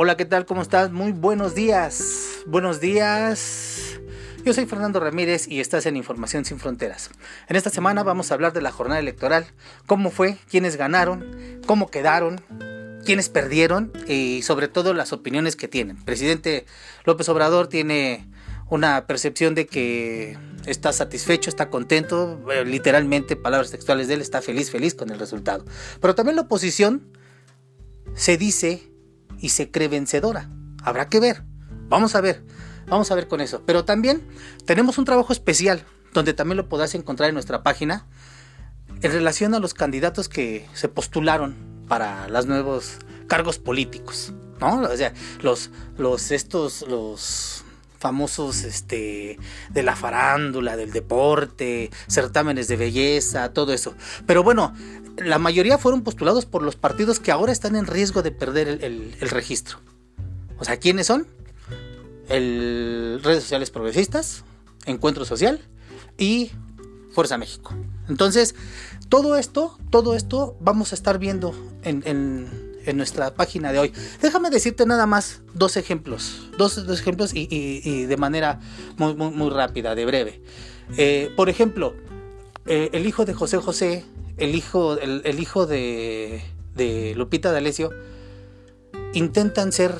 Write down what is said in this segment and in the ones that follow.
Hola, ¿qué tal? ¿Cómo estás? Muy buenos días. Buenos días. Yo soy Fernando Ramírez y estás en Información sin Fronteras. En esta semana vamos a hablar de la jornada electoral, cómo fue, quiénes ganaron, cómo quedaron, quiénes perdieron y sobre todo las opiniones que tienen. Presidente López Obrador tiene una percepción de que está satisfecho, está contento, eh, literalmente palabras textuales de él, está feliz, feliz con el resultado. Pero también la oposición se dice y se cree vencedora. Habrá que ver. Vamos a ver. Vamos a ver con eso. Pero también tenemos un trabajo especial donde también lo podrás encontrar en nuestra página en relación a los candidatos que se postularon para los nuevos cargos políticos, ¿no? O sea, los, los, estos, los famosos este, de la farándula, del deporte, certámenes de belleza, todo eso. Pero bueno, la mayoría fueron postulados por los partidos que ahora están en riesgo de perder el, registro. O sea, ¿quiénes son? El redes sociales progresistas, Encuentro Social y Fuerza México. Entonces, todo esto, todo esto vamos a estar viendo en en nuestra página de hoy. Déjame decirte nada más dos ejemplos, dos, ejemplos y, de manera muy, muy, rápida, de breve. Eh, por ejemplo, eh, el hijo de José José, el hijo, el, hijo de, de, Lupita D'Alessio, intentan ser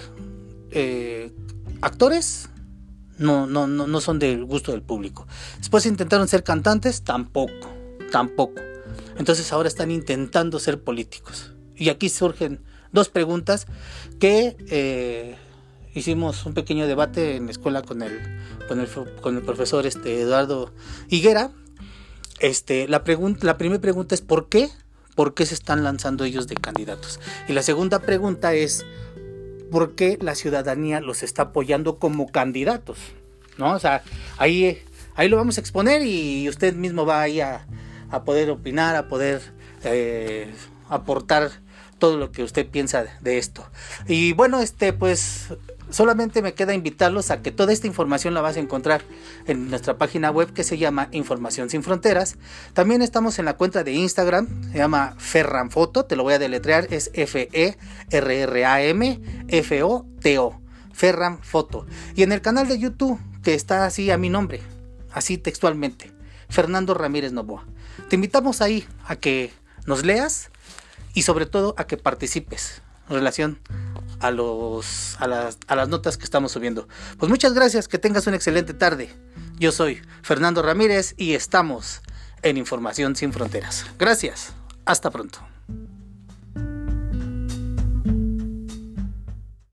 eh, actores, no, no, no, no son del gusto del público. Después intentaron ser cantantes, tampoco, tampoco. Entonces ahora están intentando ser políticos. Y aquí surgen dos preguntas que eh, hicimos un pequeño debate en la escuela con el, con el, con el profesor este, Eduardo Higuera. Este, la, la primera pregunta es ¿por qué? ¿Por qué se están lanzando ellos de candidatos? Y la segunda pregunta es ¿por qué la ciudadanía los está apoyando como candidatos? ¿No? O sea, ahí, ahí lo vamos a exponer y usted mismo va ahí a, a poder opinar, a poder eh, aportar todo lo que usted piensa de esto. Y bueno, este pues solamente me queda invitarlos a que toda esta información la vas a encontrar en nuestra página web que se llama Información sin Fronteras. También estamos en la cuenta de Instagram, se llama Ferranfoto, te lo voy a deletrear, es F-E-R-R-A-M-F-O-T-O, Ferranfoto. Y en el canal de YouTube, que está así a mi nombre, así textualmente, Fernando Ramírez Novoa. Te invitamos ahí a que nos leas y sobre todo a que participes en relación a, los, a, las, a las notas que estamos subiendo. Pues muchas gracias, que tengas una excelente tarde. Yo soy Fernando Ramírez y estamos en Información sin Fronteras. Gracias, hasta pronto.